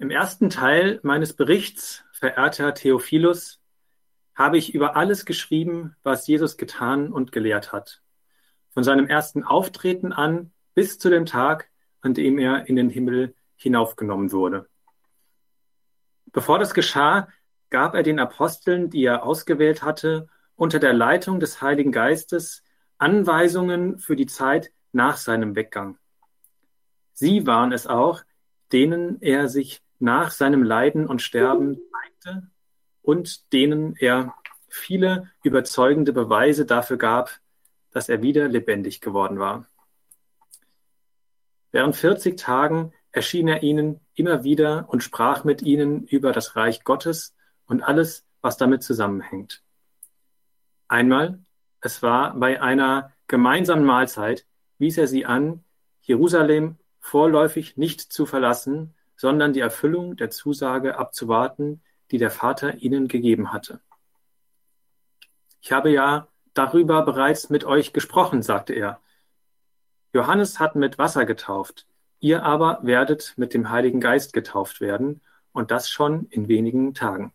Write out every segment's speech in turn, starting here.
Im ersten Teil meines Berichts, verehrter Theophilus, habe ich über alles geschrieben, was Jesus getan und gelehrt hat. Von seinem ersten Auftreten an bis zu dem Tag, an dem er in den Himmel hinaufgenommen wurde. Bevor das geschah, gab er den Aposteln, die er ausgewählt hatte, unter der Leitung des Heiligen Geistes Anweisungen für die Zeit nach seinem Weggang. Sie waren es auch, denen er sich nach seinem Leiden und Sterben zeigte und denen er viele überzeugende Beweise dafür gab, dass er wieder lebendig geworden war. Während 40 Tagen erschien er ihnen immer wieder und sprach mit ihnen über das Reich Gottes und alles, was damit zusammenhängt. Einmal, es war bei einer gemeinsamen Mahlzeit, wies er sie an, Jerusalem vorläufig nicht zu verlassen, sondern die Erfüllung der Zusage abzuwarten, die der Vater ihnen gegeben hatte. Ich habe ja darüber bereits mit euch gesprochen, sagte er. Johannes hat mit Wasser getauft, ihr aber werdet mit dem Heiligen Geist getauft werden, und das schon in wenigen Tagen.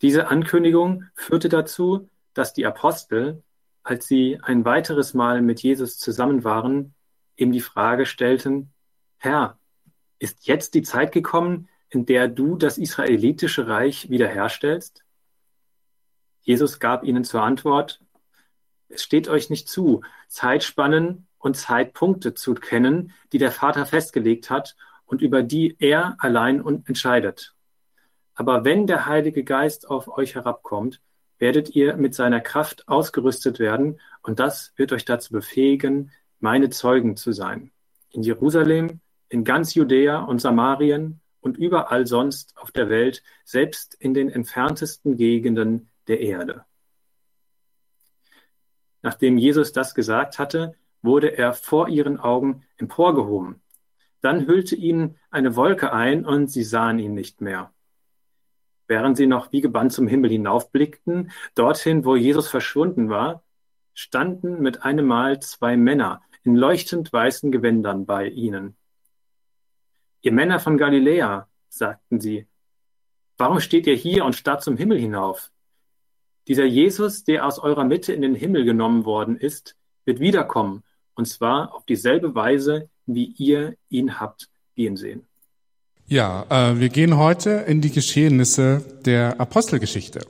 Diese Ankündigung führte dazu, dass die Apostel, als sie ein weiteres Mal mit Jesus zusammen waren, ihm die Frage stellten, Herr, ist jetzt die Zeit gekommen, in der du das israelitische Reich wiederherstellst? Jesus gab ihnen zur Antwort, es steht euch nicht zu, Zeitspannen und Zeitpunkte zu kennen, die der Vater festgelegt hat und über die er allein entscheidet. Aber wenn der Heilige Geist auf euch herabkommt, werdet ihr mit seiner Kraft ausgerüstet werden und das wird euch dazu befähigen, meine Zeugen zu sein. In Jerusalem, in ganz Judäa und Samarien und überall sonst auf der Welt, selbst in den entferntesten Gegenden der Erde. Nachdem Jesus das gesagt hatte, wurde er vor ihren Augen emporgehoben. Dann hüllte ihn eine Wolke ein und sie sahen ihn nicht mehr. Während sie noch wie gebannt zum Himmel hinaufblickten, dorthin, wo Jesus verschwunden war, standen mit einem Mal zwei Männer in leuchtend weißen Gewändern bei ihnen. Ihr Männer von Galiläa, sagten sie, warum steht ihr hier und starrt zum Himmel hinauf? Dieser Jesus, der aus eurer Mitte in den Himmel genommen worden ist, wird wiederkommen, und zwar auf dieselbe Weise, wie ihr ihn habt gehen sehen. Ja, äh, wir gehen heute in die Geschehnisse der Apostelgeschichte.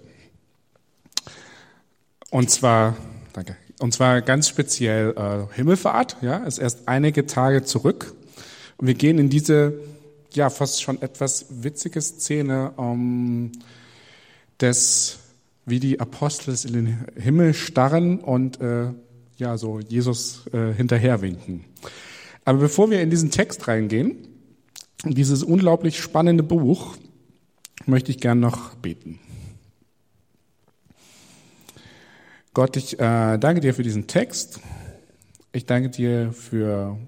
Und zwar, danke, und zwar ganz speziell äh, Himmelfahrt, ja, ist erst einige Tage zurück. Und wir gehen in diese, ja, fast schon etwas witzige Szene ähm, des wie die Apostel in den Himmel starren und äh, ja, so Jesus äh, hinterherwinken. Aber bevor wir in diesen Text reingehen, dieses unglaublich spannende Buch, möchte ich gern noch beten. Gott, ich äh, danke dir für diesen Text. Ich danke dir für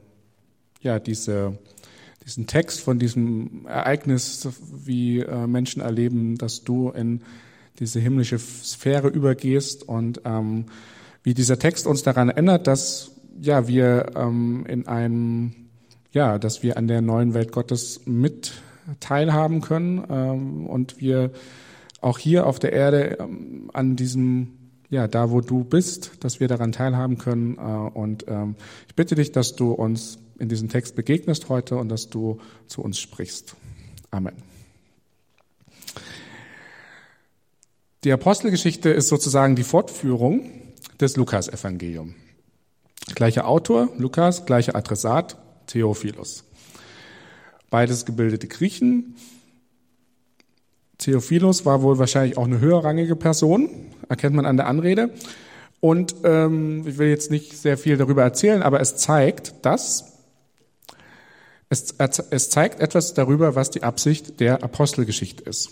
ja, diese, diesen Text von diesem Ereignis, wie äh, Menschen erleben, dass du in diese himmlische Sphäre übergehst und ähm, wie dieser Text uns daran erinnert, dass ja wir ähm, in einem ja, dass wir an der neuen Welt Gottes mit teilhaben können ähm, und wir auch hier auf der Erde ähm, an diesem ja, da wo du bist, dass wir daran teilhaben können. Äh, und ähm, ich bitte dich, dass du uns in diesem Text begegnest heute und dass du zu uns sprichst. Amen. Die Apostelgeschichte ist sozusagen die Fortführung des Lukas-Evangelium. Gleicher Autor, Lukas, gleicher Adressat, Theophilus. Beides gebildete Griechen. Theophilus war wohl wahrscheinlich auch eine höherrangige Person, erkennt man an der Anrede. Und ähm, ich will jetzt nicht sehr viel darüber erzählen, aber es zeigt, dass es, es zeigt etwas darüber, was die Absicht der Apostelgeschichte ist.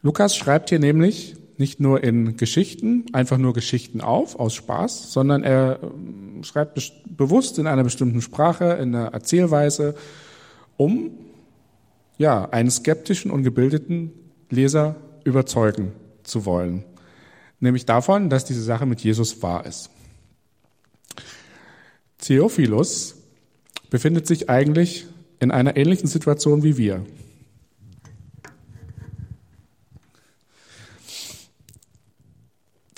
Lukas schreibt hier nämlich nicht nur in Geschichten, einfach nur Geschichten auf, aus Spaß, sondern er ähm, schreibt bewusst in einer bestimmten Sprache, in einer Erzählweise, um ja, einen skeptischen und gebildeten Leser überzeugen zu wollen. Nämlich davon, dass diese Sache mit Jesus wahr ist. Theophilus befindet sich eigentlich in einer ähnlichen Situation wie wir.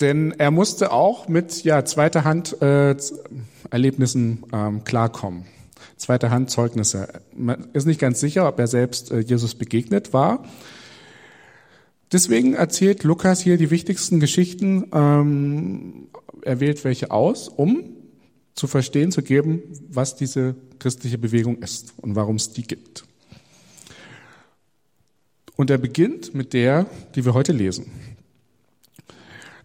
Denn er musste auch mit ja, zweiter Hand äh, Erlebnissen ähm, klarkommen. Zweiter Hand Zeugnisse. Man ist nicht ganz sicher, ob er selbst äh, Jesus begegnet war. Deswegen erzählt Lukas hier die wichtigsten Geschichten. Ähm, er wählt welche aus, um zu verstehen, zu geben, was diese christliche Bewegung ist und warum es die gibt. Und er beginnt mit der, die wir heute lesen.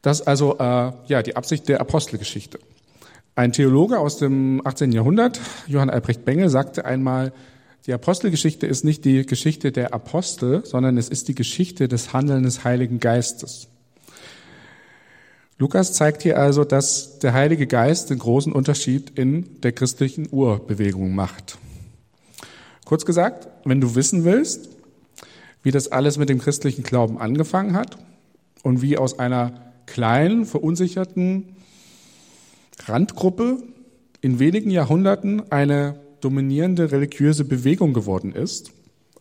Das ist also äh, ja, die Absicht der Apostelgeschichte. Ein Theologe aus dem 18. Jahrhundert, Johann Albrecht Bengel, sagte einmal, die Apostelgeschichte ist nicht die Geschichte der Apostel, sondern es ist die Geschichte des Handeln des Heiligen Geistes. Lukas zeigt hier also, dass der Heilige Geist den großen Unterschied in der christlichen Urbewegung macht. Kurz gesagt, wenn du wissen willst, wie das alles mit dem christlichen Glauben angefangen hat und wie aus einer kleinen, verunsicherten Randgruppe in wenigen Jahrhunderten eine dominierende religiöse Bewegung geworden ist,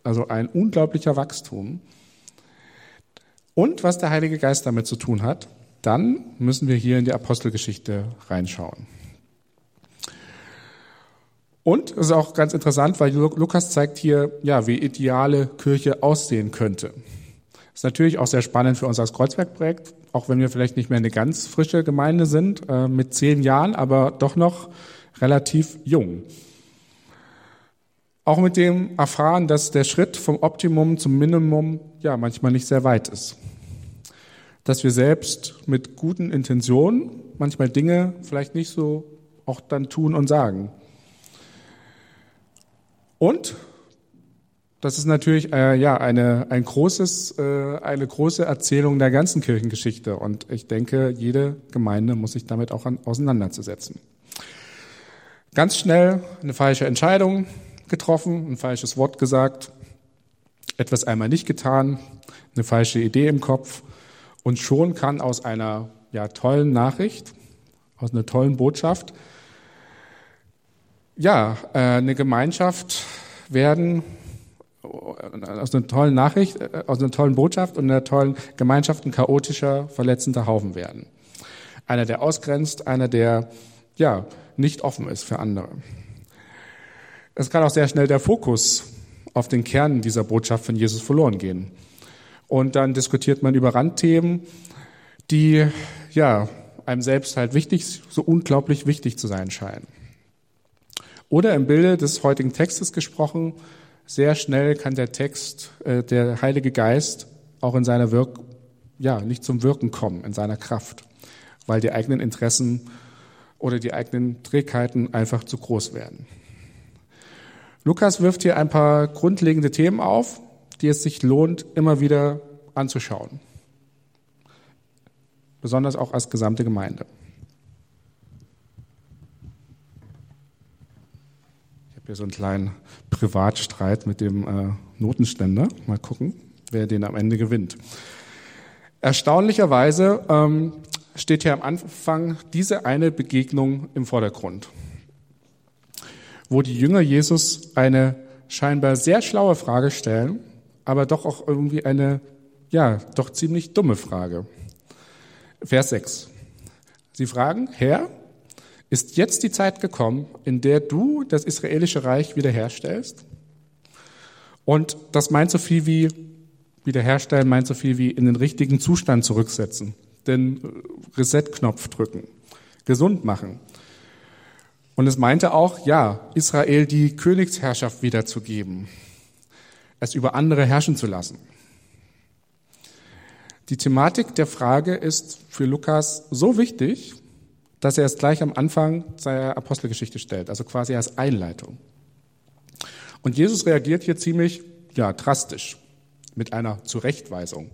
also ein unglaublicher Wachstum, und was der Heilige Geist damit zu tun hat, dann müssen wir hier in die Apostelgeschichte reinschauen. Und es ist auch ganz interessant, weil Lukas zeigt hier, ja, wie ideale Kirche aussehen könnte. Ist natürlich auch sehr spannend für uns als Kreuzbergprojekt, auch wenn wir vielleicht nicht mehr eine ganz frische Gemeinde sind, äh, mit zehn Jahren, aber doch noch relativ jung. Auch mit dem Erfahren, dass der Schritt vom Optimum zum Minimum ja manchmal nicht sehr weit ist. Dass wir selbst mit guten Intentionen manchmal Dinge vielleicht nicht so auch dann tun und sagen. Und das ist natürlich äh, ja eine ein großes äh, eine große Erzählung der ganzen Kirchengeschichte und ich denke, jede Gemeinde muss sich damit auch an, auseinanderzusetzen. Ganz schnell eine falsche Entscheidung getroffen, ein falsches Wort gesagt, etwas einmal nicht getan, eine falsche Idee im Kopf und schon kann aus einer ja tollen Nachricht, aus einer tollen Botschaft ja äh, eine Gemeinschaft werden aus einer tollen Nachricht, äh, aus einer tollen Botschaft und einer tollen Gemeinschaft ein chaotischer, verletzender Haufen werden. Einer, der ausgrenzt, einer, der ja nicht offen ist für andere. Es kann auch sehr schnell der Fokus auf den Kern dieser Botschaft von Jesus verloren gehen. Und dann diskutiert man über Randthemen, die ja einem selbst halt wichtig, so unglaublich wichtig zu sein scheinen. Oder im Bilde des heutigen Textes gesprochen, sehr schnell kann der Text, äh, der Heilige Geist auch in seiner Wirk, ja, nicht zum Wirken kommen, in seiner Kraft, weil die eigenen Interessen oder die eigenen Trägheiten einfach zu groß werden. Lukas wirft hier ein paar grundlegende Themen auf, die es sich lohnt, immer wieder anzuschauen. Besonders auch als gesamte Gemeinde. hier so einen kleinen Privatstreit mit dem äh, Notenständer. Mal gucken, wer den am Ende gewinnt. Erstaunlicherweise ähm, steht hier am Anfang diese eine Begegnung im Vordergrund, wo die Jünger Jesus eine scheinbar sehr schlaue Frage stellen, aber doch auch irgendwie eine, ja, doch ziemlich dumme Frage. Vers 6. Sie fragen, Herr, ist jetzt die Zeit gekommen, in der du das israelische Reich wiederherstellst? Und das meint so viel wie wiederherstellen, meint so viel wie in den richtigen Zustand zurücksetzen, den Reset-Knopf drücken, gesund machen. Und es meinte auch, ja, Israel die Königsherrschaft wiederzugeben, es über andere herrschen zu lassen. Die Thematik der Frage ist für Lukas so wichtig, dass er es gleich am Anfang seiner Apostelgeschichte stellt, also quasi als Einleitung. Und Jesus reagiert hier ziemlich ja, drastisch mit einer Zurechtweisung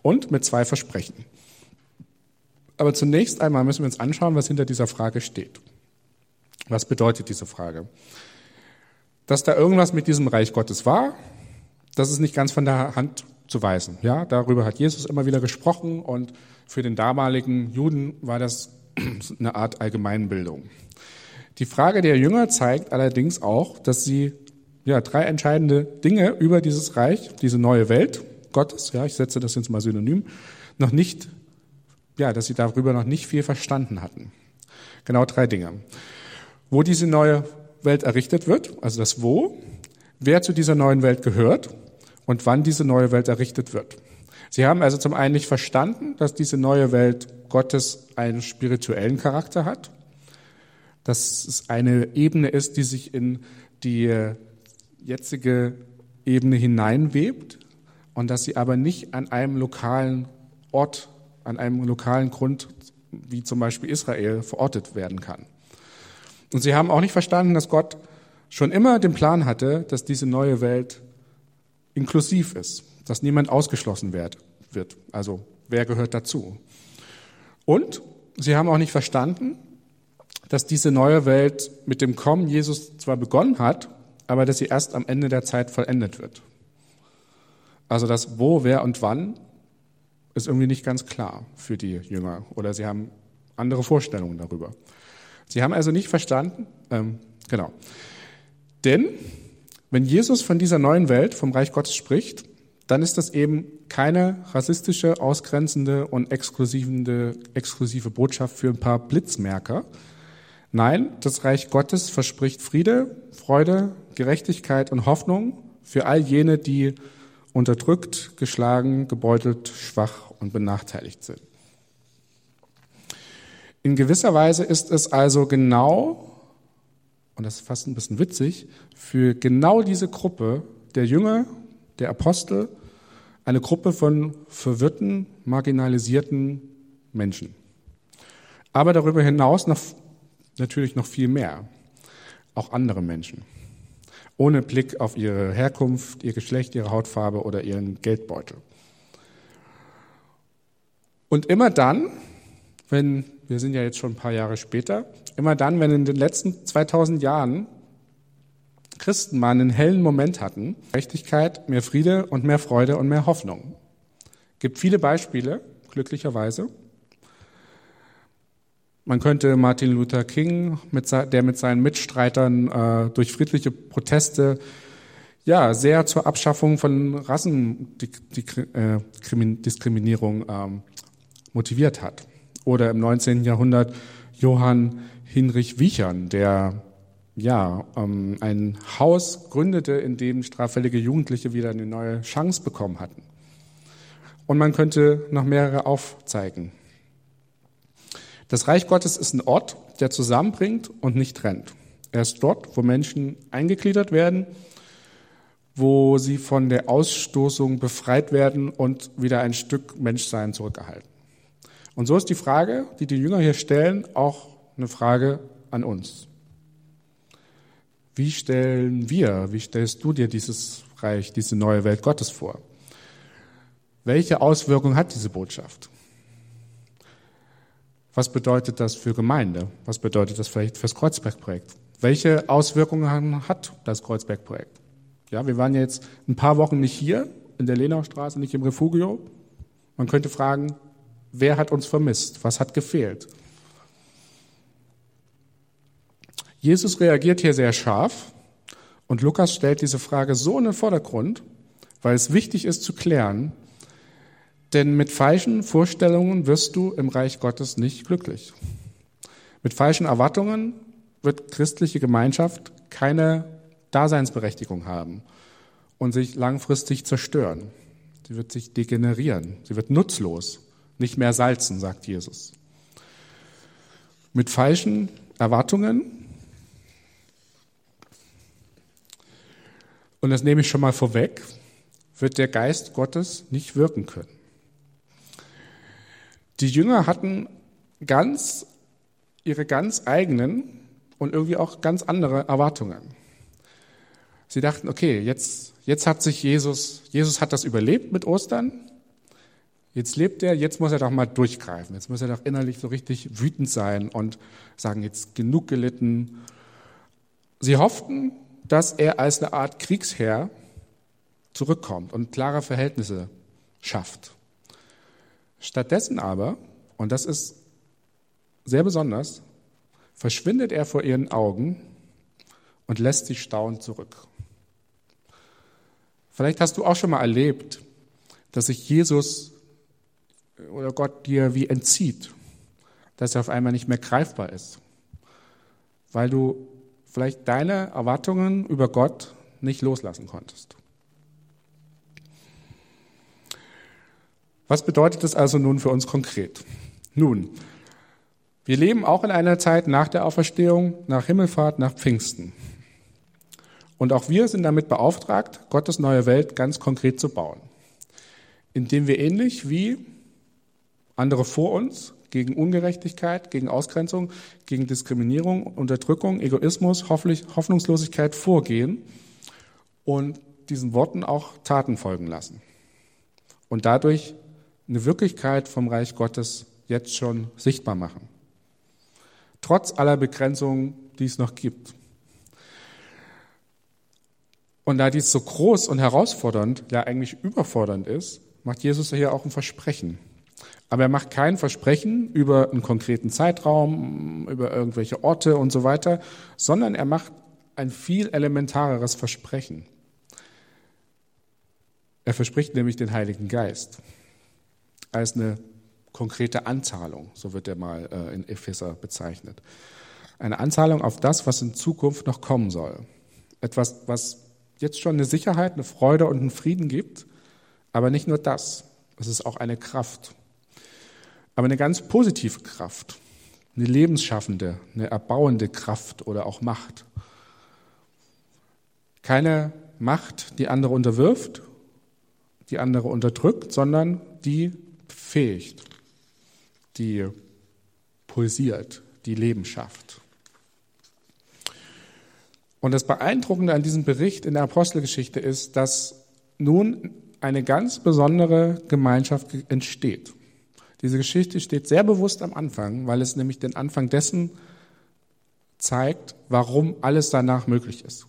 und mit zwei Versprechen. Aber zunächst einmal müssen wir uns anschauen, was hinter dieser Frage steht. Was bedeutet diese Frage? Dass da irgendwas mit diesem Reich Gottes war, das ist nicht ganz von der Hand zu weisen. Ja, darüber hat Jesus immer wieder gesprochen und für den damaligen Juden war das eine Art Allgemeinbildung. Die Frage der Jünger zeigt allerdings auch, dass sie ja, drei entscheidende Dinge über dieses Reich, diese neue Welt Gottes, ja, ich setze das jetzt mal synonym, noch nicht, ja, dass sie darüber noch nicht viel verstanden hatten. Genau drei Dinge. Wo diese neue Welt errichtet wird, also das Wo, wer zu dieser neuen Welt gehört und wann diese neue Welt errichtet wird. Sie haben also zum einen nicht verstanden, dass diese neue Welt Gottes einen spirituellen Charakter hat, dass es eine Ebene ist, die sich in die jetzige Ebene hineinwebt und dass sie aber nicht an einem lokalen Ort, an einem lokalen Grund, wie zum Beispiel Israel, verortet werden kann. Und sie haben auch nicht verstanden, dass Gott schon immer den Plan hatte, dass diese neue Welt inklusiv ist, dass niemand ausgeschlossen wird. Also wer gehört dazu? Und sie haben auch nicht verstanden, dass diese neue Welt mit dem Kommen Jesus zwar begonnen hat, aber dass sie erst am Ende der Zeit vollendet wird. Also das Wo, Wer und Wann ist irgendwie nicht ganz klar für die Jünger oder sie haben andere Vorstellungen darüber. Sie haben also nicht verstanden, ähm, genau. Denn wenn Jesus von dieser neuen Welt, vom Reich Gottes spricht, dann ist das eben keine rassistische, ausgrenzende und exklusive, exklusive Botschaft für ein paar Blitzmerker. Nein, das Reich Gottes verspricht Friede, Freude, Gerechtigkeit und Hoffnung für all jene, die unterdrückt, geschlagen, gebeutelt, schwach und benachteiligt sind. In gewisser Weise ist es also genau, und das ist fast ein bisschen witzig, für genau diese Gruppe der Jünger, der Apostel, eine Gruppe von verwirrten, marginalisierten Menschen. Aber darüber hinaus noch, natürlich noch viel mehr, auch andere Menschen ohne Blick auf ihre Herkunft, ihr Geschlecht, ihre Hautfarbe oder ihren Geldbeutel. Und immer dann, wenn, wir sind ja jetzt schon ein paar Jahre später, immer dann, wenn in den letzten 2000 Jahren Christen mal einen hellen Moment hatten, Gerechtigkeit, mehr Friede und mehr Freude und mehr Hoffnung. Gibt viele Beispiele, glücklicherweise. Man könnte Martin Luther King, der mit seinen Mitstreitern äh, durch friedliche Proteste ja sehr zur Abschaffung von Rassendiskriminierung äh, ähm, motiviert hat. Oder im 19. Jahrhundert Johann Hinrich Wiechern, der ja ähm, ein Haus gründete, in dem straffällige Jugendliche wieder eine neue Chance bekommen hatten. Und man könnte noch mehrere aufzeigen. Das Reich Gottes ist ein Ort, der zusammenbringt und nicht trennt. Er ist dort, wo Menschen eingegliedert werden, wo sie von der Ausstoßung befreit werden und wieder ein Stück Menschsein zurückerhalten. Und so ist die Frage, die die Jünger hier stellen, auch eine Frage an uns. Wie stellen wir, wie stellst du dir dieses Reich, diese neue Welt Gottes vor? Welche Auswirkungen hat diese Botschaft? Was bedeutet das für Gemeinde? Was bedeutet das vielleicht fürs Kreuzberg-Projekt? Welche Auswirkungen hat das Kreuzberg-Projekt? Ja, wir waren jetzt ein paar Wochen nicht hier in der Lenaustraße, nicht im Refugio. Man könnte fragen, wer hat uns vermisst? Was hat gefehlt? Jesus reagiert hier sehr scharf und Lukas stellt diese Frage so in den Vordergrund, weil es wichtig ist zu klären, denn mit falschen Vorstellungen wirst du im Reich Gottes nicht glücklich. Mit falschen Erwartungen wird christliche Gemeinschaft keine Daseinsberechtigung haben und sich langfristig zerstören. Sie wird sich degenerieren. Sie wird nutzlos, nicht mehr salzen, sagt Jesus. Mit falschen Erwartungen, und das nehme ich schon mal vorweg, wird der Geist Gottes nicht wirken können. Die Jünger hatten ganz, ihre ganz eigenen und irgendwie auch ganz andere Erwartungen. Sie dachten, okay, jetzt, jetzt hat sich Jesus, Jesus hat das überlebt mit Ostern. Jetzt lebt er, jetzt muss er doch mal durchgreifen. Jetzt muss er doch innerlich so richtig wütend sein und sagen, jetzt genug gelitten. Sie hofften, dass er als eine Art Kriegsherr zurückkommt und klare Verhältnisse schafft. Stattdessen aber, und das ist sehr besonders, verschwindet er vor ihren Augen und lässt sie staunend zurück. Vielleicht hast du auch schon mal erlebt, dass sich Jesus oder Gott dir wie entzieht, dass er auf einmal nicht mehr greifbar ist, weil du vielleicht deine Erwartungen über Gott nicht loslassen konntest. Was bedeutet das also nun für uns konkret? Nun, wir leben auch in einer Zeit nach der Auferstehung, nach Himmelfahrt, nach Pfingsten. Und auch wir sind damit beauftragt, Gottes neue Welt ganz konkret zu bauen, indem wir ähnlich wie andere vor uns gegen Ungerechtigkeit, gegen Ausgrenzung, gegen Diskriminierung, Unterdrückung, Egoismus, Hoffnungslosigkeit vorgehen und diesen Worten auch Taten folgen lassen. Und dadurch eine Wirklichkeit vom Reich Gottes jetzt schon sichtbar machen. Trotz aller Begrenzungen, die es noch gibt. Und da dies so groß und herausfordernd, ja eigentlich überfordernd ist, macht Jesus hier auch ein Versprechen. Aber er macht kein Versprechen über einen konkreten Zeitraum, über irgendwelche Orte und so weiter, sondern er macht ein viel elementareres Versprechen. Er verspricht nämlich den Heiligen Geist als eine konkrete Anzahlung, so wird er mal äh, in Epheser bezeichnet. Eine Anzahlung auf das, was in Zukunft noch kommen soll. Etwas, was jetzt schon eine Sicherheit, eine Freude und einen Frieden gibt, aber nicht nur das, es ist auch eine Kraft. Aber eine ganz positive Kraft, eine lebensschaffende, eine erbauende Kraft oder auch Macht. Keine Macht, die andere unterwirft, die andere unterdrückt, sondern die befähigt, die pulsiert, die Leben schafft. Und das Beeindruckende an diesem Bericht in der Apostelgeschichte ist, dass nun eine ganz besondere Gemeinschaft entsteht. Diese Geschichte steht sehr bewusst am Anfang, weil es nämlich den Anfang dessen zeigt, warum alles danach möglich ist.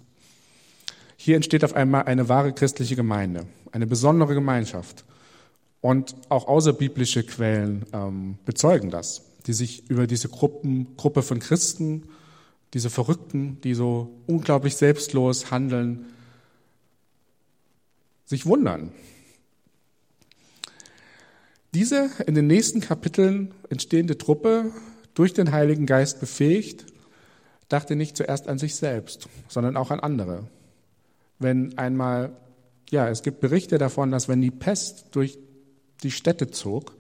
Hier entsteht auf einmal eine wahre christliche Gemeinde, eine besondere Gemeinschaft. Und auch außerbiblische Quellen ähm, bezeugen das, die sich über diese Gruppen, Gruppe von Christen, diese Verrückten, die so unglaublich selbstlos handeln, sich wundern. Diese in den nächsten Kapiteln entstehende Truppe, durch den Heiligen Geist befähigt, dachte nicht zuerst an sich selbst, sondern auch an andere. Wenn einmal, ja, es gibt Berichte davon, dass wenn die Pest durch die Städte zog,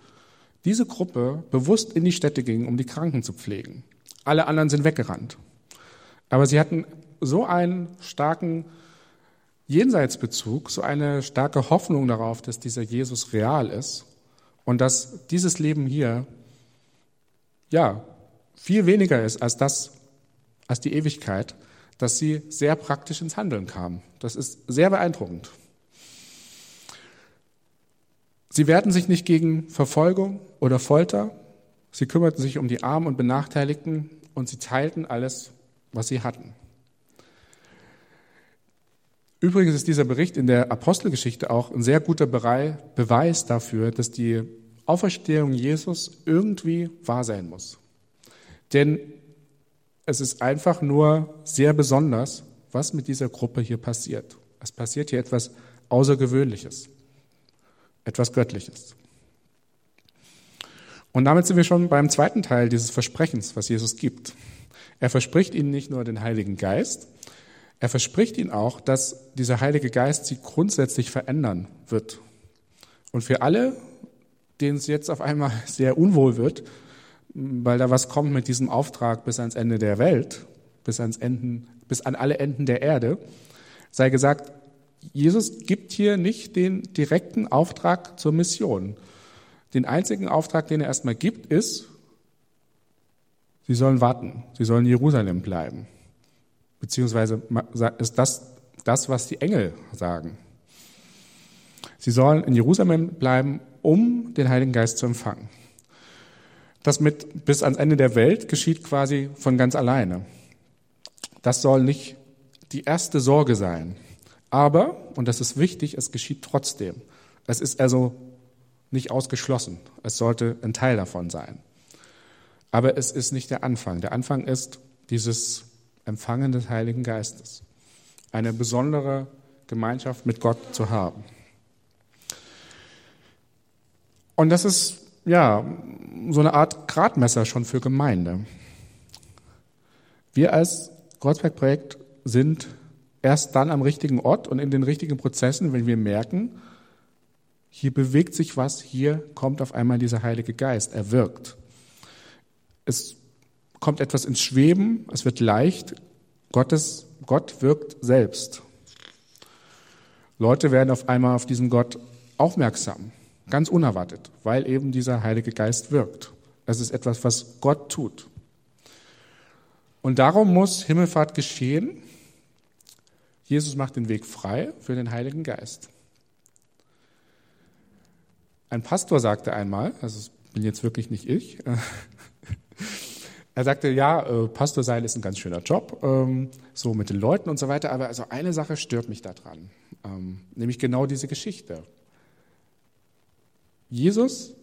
diese Gruppe bewusst in die Städte ging, um die Kranken zu pflegen. Alle anderen sind weggerannt. Aber sie hatten so einen starken Jenseitsbezug, so eine starke Hoffnung darauf, dass dieser Jesus real ist und dass dieses Leben hier, ja, viel weniger ist als das, als die Ewigkeit, dass sie sehr praktisch ins Handeln kamen. Das ist sehr beeindruckend. Sie wehrten sich nicht gegen Verfolgung oder Folter. Sie kümmerten sich um die Armen und Benachteiligten und sie teilten alles, was sie hatten. Übrigens ist dieser Bericht in der Apostelgeschichte auch ein sehr guter Beweis dafür, dass die Auferstehung Jesus irgendwie wahr sein muss. Denn es ist einfach nur sehr besonders, was mit dieser Gruppe hier passiert. Es passiert hier etwas Außergewöhnliches etwas Göttliches. Und damit sind wir schon beim zweiten Teil dieses Versprechens, was Jesus gibt. Er verspricht ihnen nicht nur den Heiligen Geist, er verspricht ihnen auch, dass dieser Heilige Geist sie grundsätzlich verändern wird. Und für alle, denen es jetzt auf einmal sehr unwohl wird, weil da was kommt mit diesem Auftrag bis ans Ende der Welt, bis, ans Enden, bis an alle Enden der Erde, sei gesagt, Jesus gibt hier nicht den direkten Auftrag zur Mission. Den einzigen Auftrag, den er erstmal gibt, ist, sie sollen warten, sie sollen in Jerusalem bleiben. Beziehungsweise ist das das, was die Engel sagen. Sie sollen in Jerusalem bleiben, um den Heiligen Geist zu empfangen. Das mit bis ans Ende der Welt geschieht quasi von ganz alleine. Das soll nicht die erste Sorge sein. Aber, und das ist wichtig, es geschieht trotzdem. Es ist also nicht ausgeschlossen. Es sollte ein Teil davon sein. Aber es ist nicht der Anfang. Der Anfang ist dieses Empfangen des Heiligen Geistes. Eine besondere Gemeinschaft mit Gott zu haben. Und das ist ja so eine Art Gradmesser schon für Gemeinde. Wir als Kreuzberg-Projekt sind erst dann am richtigen Ort und in den richtigen Prozessen, wenn wir merken, hier bewegt sich was, hier kommt auf einmal dieser Heilige Geist, er wirkt. Es kommt etwas ins Schweben, es wird leicht, Gottes, Gott wirkt selbst. Leute werden auf einmal auf diesen Gott aufmerksam, ganz unerwartet, weil eben dieser Heilige Geist wirkt. Es ist etwas, was Gott tut. Und darum muss Himmelfahrt geschehen. Jesus macht den Weg frei für den Heiligen Geist. Ein Pastor sagte einmal, also das bin jetzt wirklich nicht ich, er sagte, ja, äh, Pastor sein ist ein ganz schöner Job, ähm, so mit den Leuten und so weiter, aber also eine Sache stört mich daran, ähm, nämlich genau diese Geschichte. Jesus,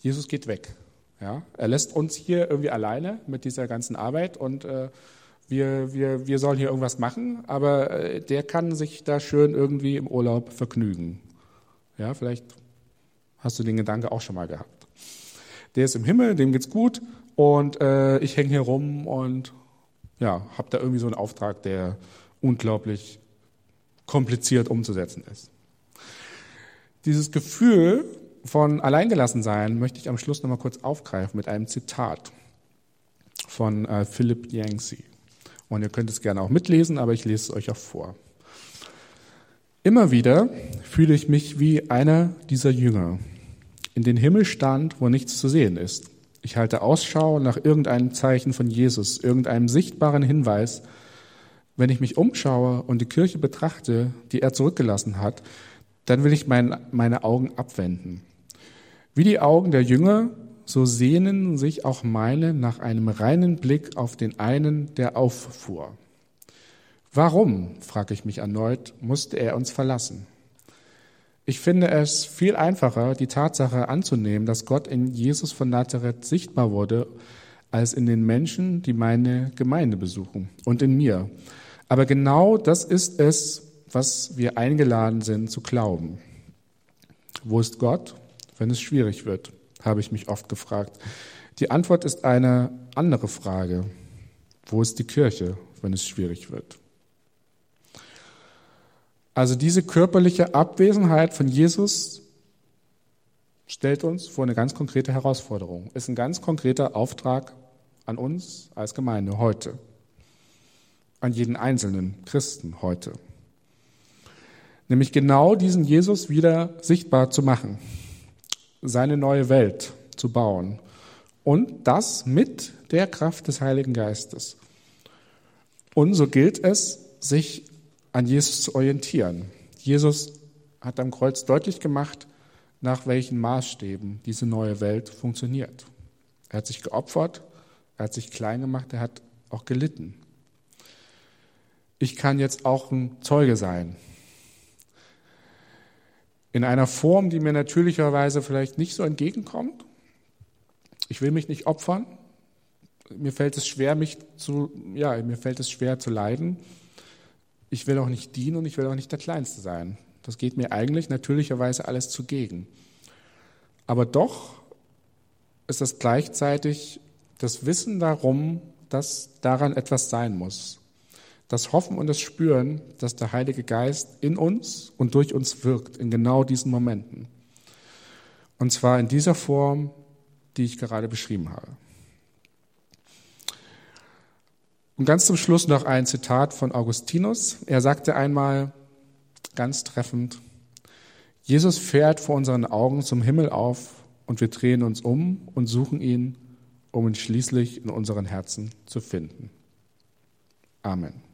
Jesus geht weg. Ja? Er lässt uns hier irgendwie alleine mit dieser ganzen Arbeit und äh, wir, wir, wir sollen hier irgendwas machen, aber äh, der kann sich da schön irgendwie im Urlaub vergnügen. Ja, vielleicht hast du den Gedanke auch schon mal gehabt. Der ist im Himmel, dem geht's gut und äh, ich hänge hier rum und ja, habe da irgendwie so einen Auftrag, der unglaublich kompliziert umzusetzen ist. Dieses Gefühl von Alleingelassensein möchte ich am Schluss nochmal kurz aufgreifen mit einem Zitat von äh, Philip Yancey. Und ihr könnt es gerne auch mitlesen, aber ich lese es euch auch vor. Immer wieder fühle ich mich wie einer dieser Jünger, in den Himmel stand, wo nichts zu sehen ist. Ich halte Ausschau nach irgendeinem Zeichen von Jesus, irgendeinem sichtbaren Hinweis. Wenn ich mich umschaue und die Kirche betrachte, die er zurückgelassen hat, dann will ich mein, meine Augen abwenden. Wie die Augen der Jünger, so sehnen sich auch meine nach einem reinen Blick auf den einen, der auffuhr. Warum, frage ich mich erneut, musste er uns verlassen? Ich finde es viel einfacher, die Tatsache anzunehmen, dass Gott in Jesus von Nazareth sichtbar wurde, als in den Menschen, die meine Gemeinde besuchen und in mir. Aber genau das ist es, was wir eingeladen sind zu glauben. Wo ist Gott, wenn es schwierig wird, habe ich mich oft gefragt. Die Antwort ist eine andere Frage. Wo ist die Kirche, wenn es schwierig wird? Also diese körperliche Abwesenheit von Jesus stellt uns vor eine ganz konkrete Herausforderung, ist ein ganz konkreter Auftrag an uns als Gemeinde heute, an jeden einzelnen Christen heute. Nämlich genau diesen Jesus wieder sichtbar zu machen, seine neue Welt zu bauen und das mit der Kraft des Heiligen Geistes. Und so gilt es, sich an Jesus zu orientieren. Jesus hat am Kreuz deutlich gemacht, nach welchen Maßstäben diese neue Welt funktioniert. Er hat sich geopfert, er hat sich klein gemacht, er hat auch gelitten. Ich kann jetzt auch ein Zeuge sein. In einer Form, die mir natürlicherweise vielleicht nicht so entgegenkommt. Ich will mich nicht opfern. Mir fällt es schwer, mich zu, ja, mir fällt es schwer zu leiden ich will auch nicht dienen und ich will auch nicht der Kleinste sein. Das geht mir eigentlich natürlicherweise alles zugegen. Aber doch ist das gleichzeitig das Wissen darum, dass daran etwas sein muss. Das Hoffen und das Spüren, dass der Heilige Geist in uns und durch uns wirkt, in genau diesen Momenten. Und zwar in dieser Form, die ich gerade beschrieben habe. Und ganz zum Schluss noch ein Zitat von Augustinus. Er sagte einmal ganz treffend, Jesus fährt vor unseren Augen zum Himmel auf und wir drehen uns um und suchen ihn, um ihn schließlich in unseren Herzen zu finden. Amen.